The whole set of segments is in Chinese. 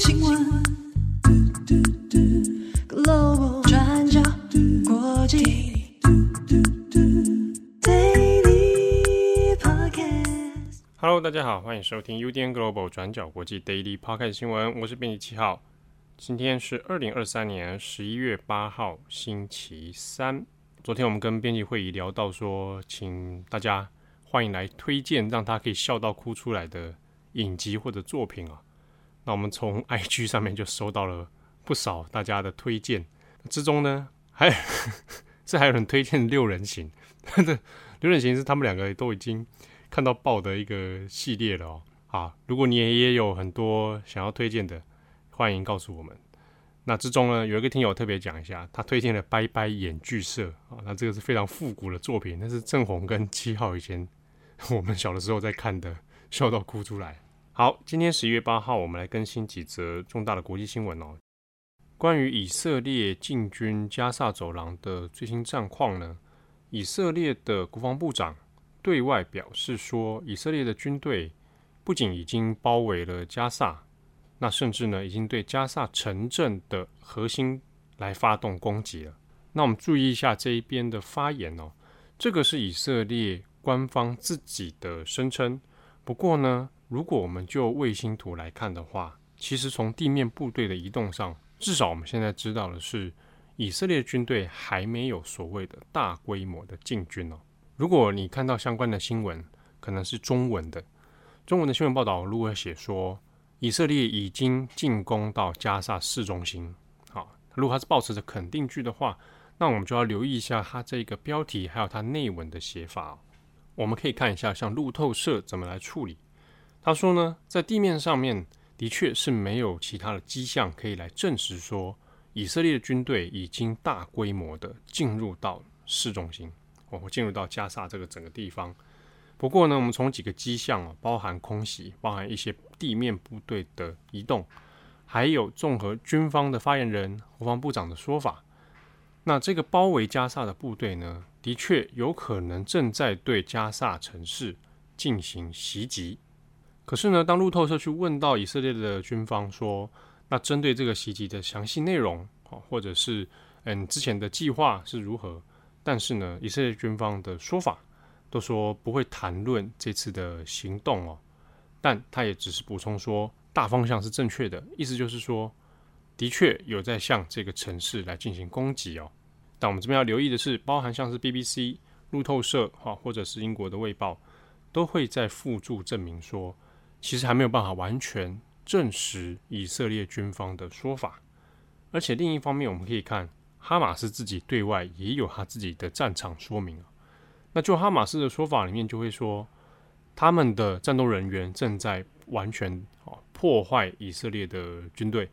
新闻，Global 转角国际，Daily Podcast。Hello，大家好，欢迎收听 UDN Global 转角国际 Daily Podcast 新闻，我是编辑七号。今天是二零二三年十一月八号，星期三。昨天我们跟编辑会议聊到说，请大家欢迎来推荐让他可以笑到哭出来的影集或者作品啊。那我们从 IG 上面就收到了不少大家的推荐，之中呢，还 是还有人推荐六人行，六人行是他们两个都已经看到爆的一个系列了哦。啊，如果你也有很多想要推荐的，欢迎告诉我们。那之中呢，有一个听友特别讲一下，他推荐了《拜拜演剧社》啊，那这个是非常复古的作品，那是郑红跟七号以前我们小的时候在看的，笑到哭出来。好，今天十一月八号，我们来更新几则重大的国际新闻哦。关于以色列进军加萨走廊的最新战况呢，以色列的国防部长对外表示说，以色列的军队不仅已经包围了加萨，那甚至呢，已经对加萨城镇的核心来发动攻击了。那我们注意一下这一边的发言哦，这个是以色列官方自己的声称，不过呢。如果我们就卫星图来看的话，其实从地面部队的移动上，至少我们现在知道的是，以色列军队还没有所谓的大规模的进军哦。如果你看到相关的新闻，可能是中文的，中文的新闻报道如果写说以色列已经进攻到加萨市中心，好，如果它是抱持着肯定句的话，那我们就要留意一下它这个标题还有它内文的写法。我们可以看一下像路透社怎么来处理。他说呢，在地面上面的确是没有其他的迹象可以来证实说，以色列的军队已经大规模的进入到市中心，哦，进入到加萨这个整个地方。不过呢，我们从几个迹象啊，包含空袭，包含一些地面部队的移动，还有综合军方的发言人、国防部长的说法，那这个包围加萨的部队呢，的确有可能正在对加萨城市进行袭击。可是呢，当路透社去问到以色列的军方说，那针对这个袭击的详细内容，或者是嗯之前的计划是如何？但是呢，以色列军方的说法都说不会谈论这次的行动哦。但他也只是补充说，大方向是正确的，意思就是说，的确有在向这个城市来进行攻击哦。但我们这边要留意的是，包含像是 BBC、路透社哈，或者是英国的卫报，都会在附注证明说。其实还没有办法完全证实以色列军方的说法，而且另一方面，我们可以看哈马斯自己对外也有他自己的战场说明。那就哈马斯的说法里面就会说，他们的战斗人员正在完全啊破坏以色列的军队，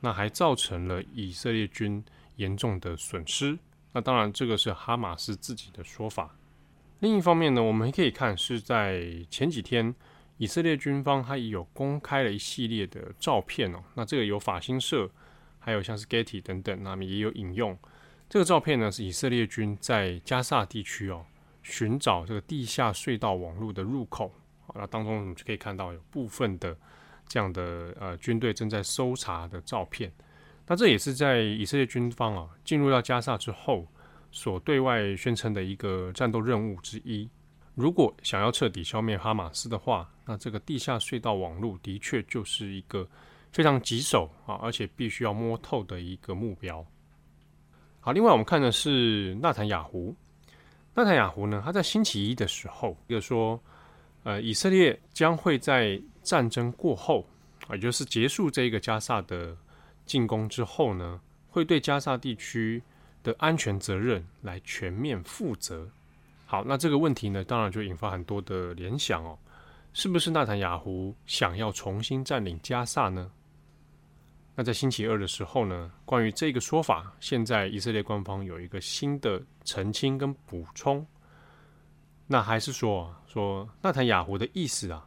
那还造成了以色列军严重的损失。那当然，这个是哈马斯自己的说法。另一方面呢，我们可以看是在前几天。以色列军方他也有公开了一系列的照片哦，那这个有法新社，还有像是 Getty 等等，那么也有引用这个照片呢，是以色列军在加萨地区哦寻找这个地下隧道网络的入口，那当中我们就可以看到有部分的这样的呃军队正在搜查的照片，那这也是在以色列军方啊进入到加萨之后所对外宣称的一个战斗任务之一。如果想要彻底消灭哈马斯的话，那这个地下隧道网络的确就是一个非常棘手啊，而且必须要摸透的一个目标。好，另外我们看的是纳坦雅胡。纳坦雅胡呢，他在星期一的时候就说，呃，以色列将会在战争过后，也就是结束这个加萨的进攻之后呢，会对加萨地区的安全责任来全面负责。好，那这个问题呢，当然就引发很多的联想哦，是不是纳坦雅胡想要重新占领加萨呢？那在星期二的时候呢，关于这个说法，现在以色列官方有一个新的澄清跟补充，那还是说说纳坦雅胡的意思啊，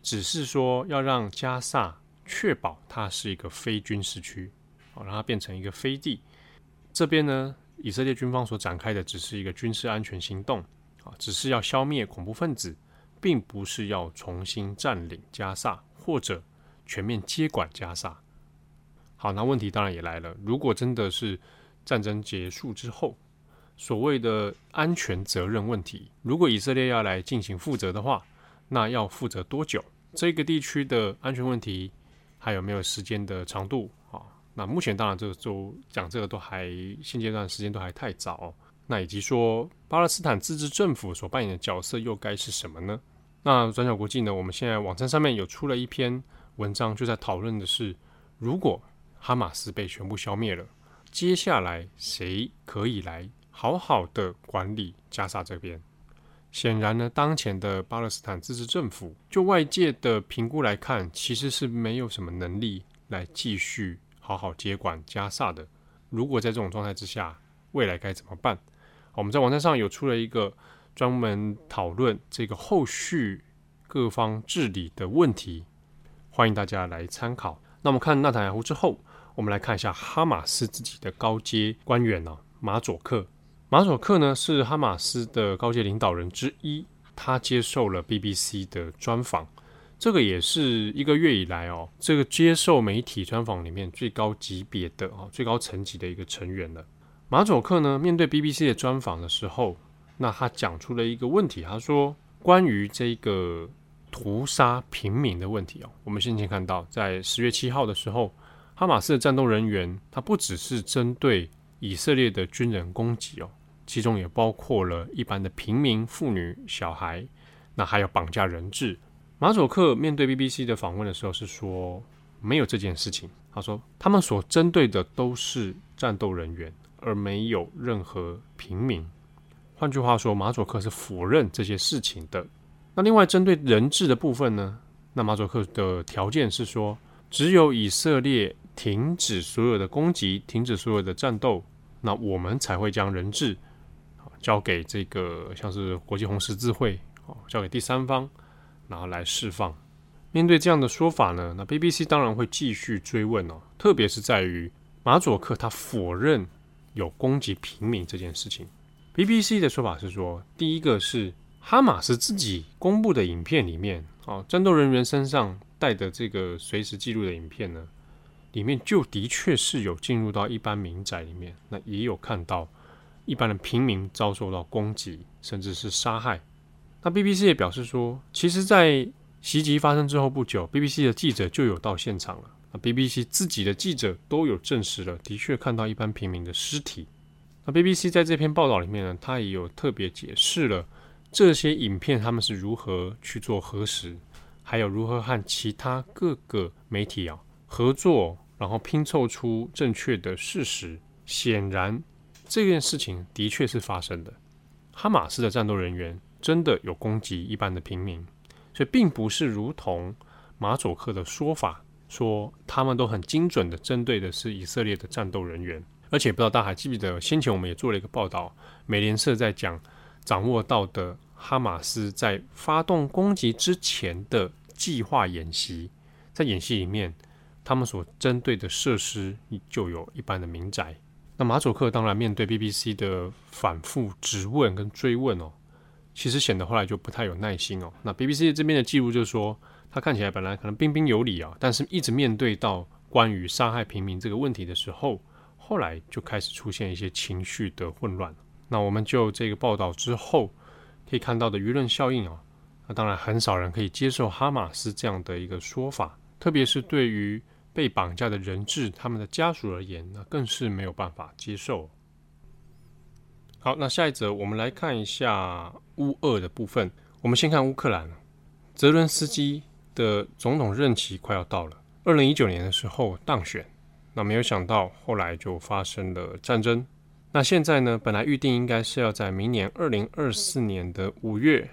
只是说要让加萨确保它是一个非军事区，好，让它变成一个飞地。这边呢，以色列军方所展开的只是一个军事安全行动。啊，只是要消灭恐怖分子，并不是要重新占领加萨或者全面接管加萨。好，那问题当然也来了，如果真的是战争结束之后，所谓的安全责任问题，如果以色列要来进行负责的话，那要负责多久？这个地区的安全问题还有没有时间的长度？啊，那目前当然这个就讲这个都还现阶段时间都还太早。那以及说巴勒斯坦自治政府所扮演的角色又该是什么呢？那转角国际呢，我们现在网站上面有出了一篇文章，就在讨论的是，如果哈马斯被全部消灭了，接下来谁可以来好好的管理加沙这边？显然呢，当前的巴勒斯坦自治政府，就外界的评估来看，其实是没有什么能力来继续好好接管加萨的。如果在这种状态之下，未来该怎么办？我们在网站上有出了一个专门讨论这个后续各方治理的问题，欢迎大家来参考。那我们看纳坦雅胡之后，我们来看一下哈马斯自己的高阶官员呢、马佐克。马佐克呢是哈马斯的高阶领导人之一，他接受了 BBC 的专访，这个也是一个月以来哦，这个接受媒体专访里面最高级别的啊，最高层级的一个成员了。马佐克呢面对 BBC 的专访的时候，那他讲出了一个问题，他说关于这个屠杀平民的问题哦，我们先前看到在十月七号的时候，哈马斯的战斗人员他不只是针对以色列的军人攻击哦。其中也包括了一般的平民、妇女、小孩，那还有绑架人质。马佐克面对 BBC 的访问的时候是说没有这件事情。他说他们所针对的都是战斗人员，而没有任何平民。换句话说，马佐克是否认这些事情的。那另外针对人质的部分呢？那马佐克的条件是说，只有以色列停止所有的攻击，停止所有的战斗，那我们才会将人质。交给这个像是国际红十字会哦，交给第三方，然后来释放。面对这样的说法呢，那 BBC 当然会继续追问哦，特别是在于马佐克他否认有攻击平民这件事情。BBC 的说法是说，第一个是哈马斯自己公布的影片里面哦，战斗人员身上带的这个随时记录的影片呢，里面就的确是有进入到一般民宅里面，那也有看到。一般的平民遭受到攻击，甚至是杀害。那 BBC 也表示说，其实，在袭击发生之后不久，BBC 的记者就有到现场了。那 BBC 自己的记者都有证实了，的确看到一般平民的尸体。那 BBC 在这篇报道里面呢，他也有特别解释了这些影片他们是如何去做核实，还有如何和其他各个媒体啊合作，然后拼凑出正确的事实。显然。这件事情的确是发生的，哈马斯的战斗人员真的有攻击一般的平民，所以并不是如同马佐克的说法，说他们都很精准的针对的是以色列的战斗人员，而且不知道大家还记不记得，先前我们也做了一个报道，美联社在讲掌握到的哈马斯在发动攻击之前的计划演习，在演习里面，他们所针对的设施就有一般的民宅。那马佐克当然面对 BBC 的反复质问跟追问哦，其实显得后来就不太有耐心哦。那 BBC 这边的记录就是说，他看起来本来可能彬彬有礼啊，但是一直面对到关于杀害平民这个问题的时候，后来就开始出现一些情绪的混乱。那我们就这个报道之后可以看到的舆论效应啊，那当然很少人可以接受哈马斯这样的一个说法，特别是对于。被绑架的人质，他们的家属而言，那更是没有办法接受。好，那下一则我们来看一下乌俄的部分。我们先看乌克兰，泽伦斯基的总统任期快要到了。二零一九年的时候当选，那没有想到后来就发生了战争。那现在呢，本来预定应该是要在明年二零二四年的五月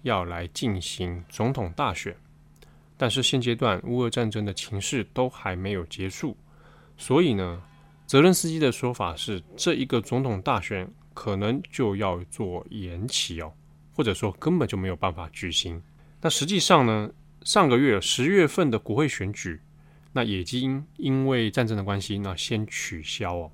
要来进行总统大选。但是现阶段乌俄战争的情势都还没有结束，所以呢，泽伦斯基的说法是，这一个总统大选可能就要做延期哦，或者说根本就没有办法举行。那实际上呢，上个月十月份的国会选举，那已经因为战争的关系，那先取消哦。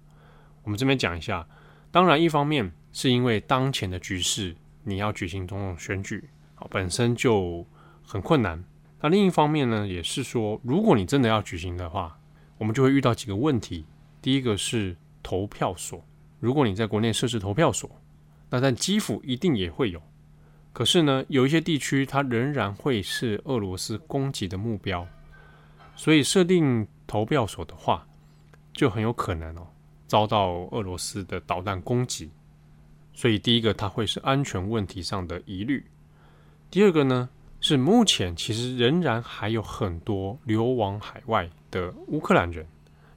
我们这边讲一下，当然一方面是因为当前的局势，你要举行总统选举，本身就很困难。那另一方面呢，也是说，如果你真的要举行的话，我们就会遇到几个问题。第一个是投票所，如果你在国内设置投票所，那在基辅一定也会有。可是呢，有一些地区它仍然会是俄罗斯攻击的目标，所以设定投票所的话，就很有可能哦遭到俄罗斯的导弹攻击。所以第一个它会是安全问题上的疑虑。第二个呢，是目前其实仍然还有很多流亡海外的乌克兰人。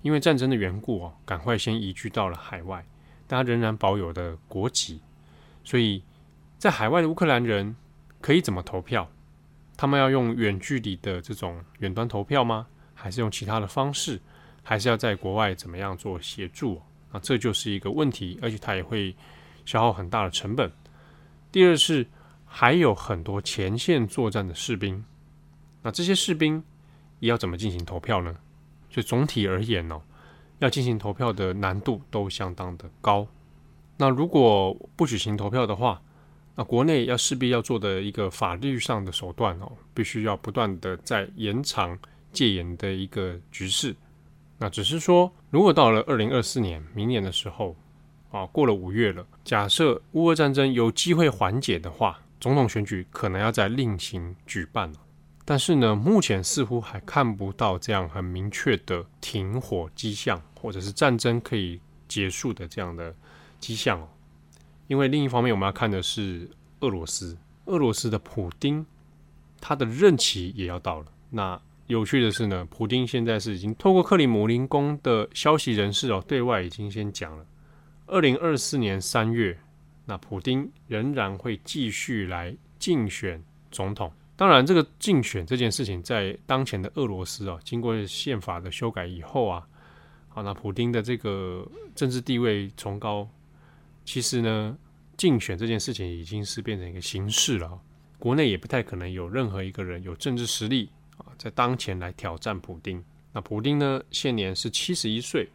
因为战争的缘故哦，赶快先移居到了海外，他仍然保有的国籍，所以在海外的乌克兰人可以怎么投票？他们要用远距离的这种远端投票吗？还是用其他的方式？还是要在国外怎么样做协助？啊，这就是一个问题，而且它也会消耗很大的成本。第二是还有很多前线作战的士兵，那这些士兵要怎么进行投票呢？就总体而言呢、哦，要进行投票的难度都相当的高。那如果不举行投票的话，那国内要势必要做的一个法律上的手段哦，必须要不断的在延长戒严的一个局势。那只是说，如果到了二零二四年明年的时候啊，过了五月了，假设乌俄战争有机会缓解的话，总统选举可能要再另行举办了。但是呢，目前似乎还看不到这样很明确的停火迹象，或者是战争可以结束的这样的迹象哦。因为另一方面，我们要看的是俄罗斯，俄罗斯的普丁，他的任期也要到了。那有趣的是呢，普丁现在是已经透过克里姆林宫的消息人士哦，对外已经先讲了，二零二四年三月，那普丁仍然会继续来竞选总统。当然，这个竞选这件事情，在当前的俄罗斯啊，经过宪法的修改以后啊，好，那普丁的这个政治地位崇高，其实呢，竞选这件事情已经是变成一个形式了。国内也不太可能有任何一个人有政治实力啊，在当前来挑战普丁。那普丁呢，现年是七十一岁，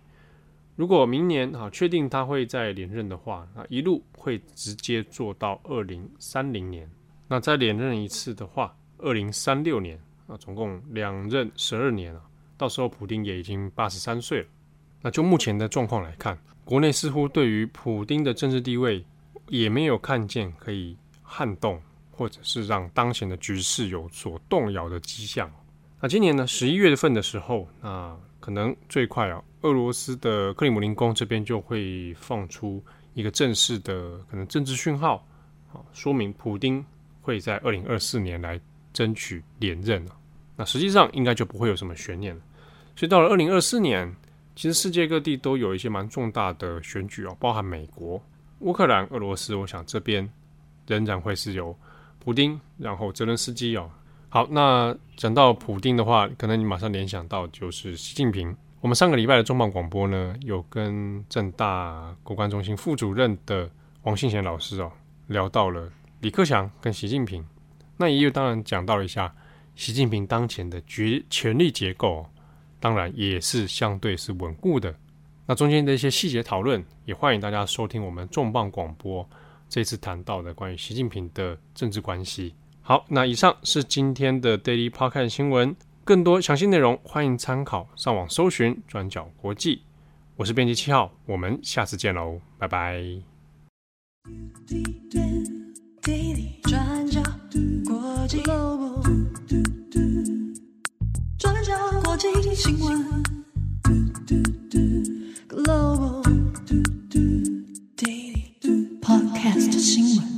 如果明年啊确定他会再连任的话，那一路会直接做到二零三零年。那再连任一次的话，二零三六年啊，总共两任十二年啊，到时候普丁也已经八十三岁了。那就目前的状况来看，国内似乎对于普丁的政治地位也没有看见可以撼动，或者是让当前的局势有所动摇的迹象。那今年呢，十一月份的时候，那可能最快啊，俄罗斯的克里姆林宫这边就会放出一个正式的可能政治讯号，啊，说明普丁。会在二零二四年来争取连任啊，那实际上应该就不会有什么悬念了。所以到了二零二四年，其实世界各地都有一些蛮重大的选举哦，包含美国、乌克兰、俄罗斯，我想这边仍然会是由普丁，然后泽伦斯基哦。好，那讲到普丁的话，可能你马上联想到就是习近平。我们上个礼拜的重磅广播呢，有跟政大国关中心副主任的王信贤老师哦聊到了。李克强跟习近平，那也有当然讲到了一下习近平当前的决权力结构，当然也是相对是稳固的。那中间的一些细节讨论，也欢迎大家收听我们重磅广播这次谈到的关于习近平的政治关系。好，那以上是今天的 Daily Podcast 新闻，更多详细内容欢迎参考上网搜寻转角国际。我是编辑七号，我们下次见喽，拜拜。转角国际 Global，转角国际新闻 Global，Daily Podcast 新闻。